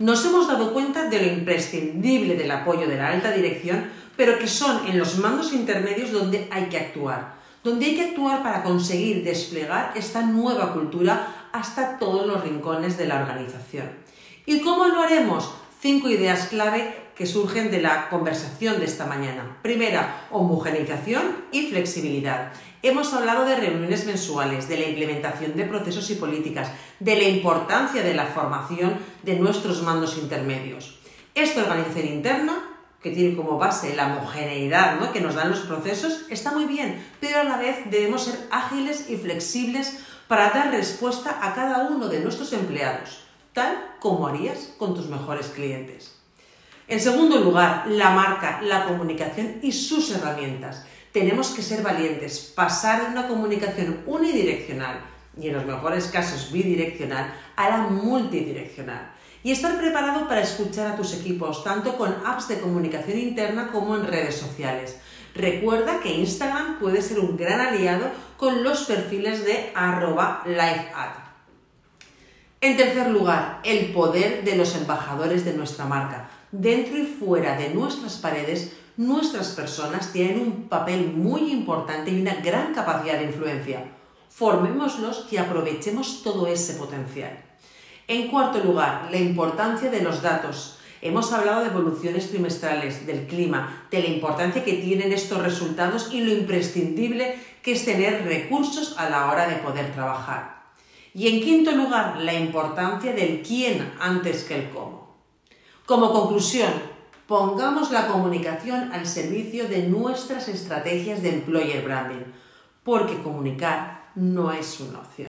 Nos hemos dado cuenta de lo imprescindible del apoyo de la alta dirección, pero que son en los mandos intermedios donde hay que actuar, donde hay que actuar para conseguir desplegar esta nueva cultura hasta todos los rincones de la organización. ¿Y cómo lo haremos? Cinco ideas clave que surgen de la conversación de esta mañana. Primera, homogeneización y flexibilidad. Hemos hablado de reuniones mensuales, de la implementación de procesos y políticas, de la importancia de la formación de nuestros mandos intermedios. Esta organización interna, que tiene como base la homogeneidad que nos dan los procesos, está muy bien, pero a la vez debemos ser ágiles y flexibles para dar respuesta a cada uno de nuestros empleados, tal como harías con tus mejores clientes. En segundo lugar, la marca, la comunicación y sus herramientas tenemos que ser valientes, pasar de una comunicación unidireccional y en los mejores casos bidireccional a la multidireccional. Y estar preparado para escuchar a tus equipos, tanto con apps de comunicación interna como en redes sociales. Recuerda que Instagram puede ser un gran aliado con los perfiles de arroba lifead. En tercer lugar, el poder de los embajadores de nuestra marca. Dentro y fuera de nuestras paredes nuestras personas tienen un papel muy importante y una gran capacidad de influencia. Formémoslos y aprovechemos todo ese potencial. En cuarto lugar, la importancia de los datos. Hemos hablado de evoluciones trimestrales, del clima, de la importancia que tienen estos resultados y lo imprescindible que es tener recursos a la hora de poder trabajar. Y en quinto lugar, la importancia del quién antes que el cómo. Como conclusión, Pongamos la comunicación al servicio de nuestras estrategias de employer branding, porque comunicar no es una opción.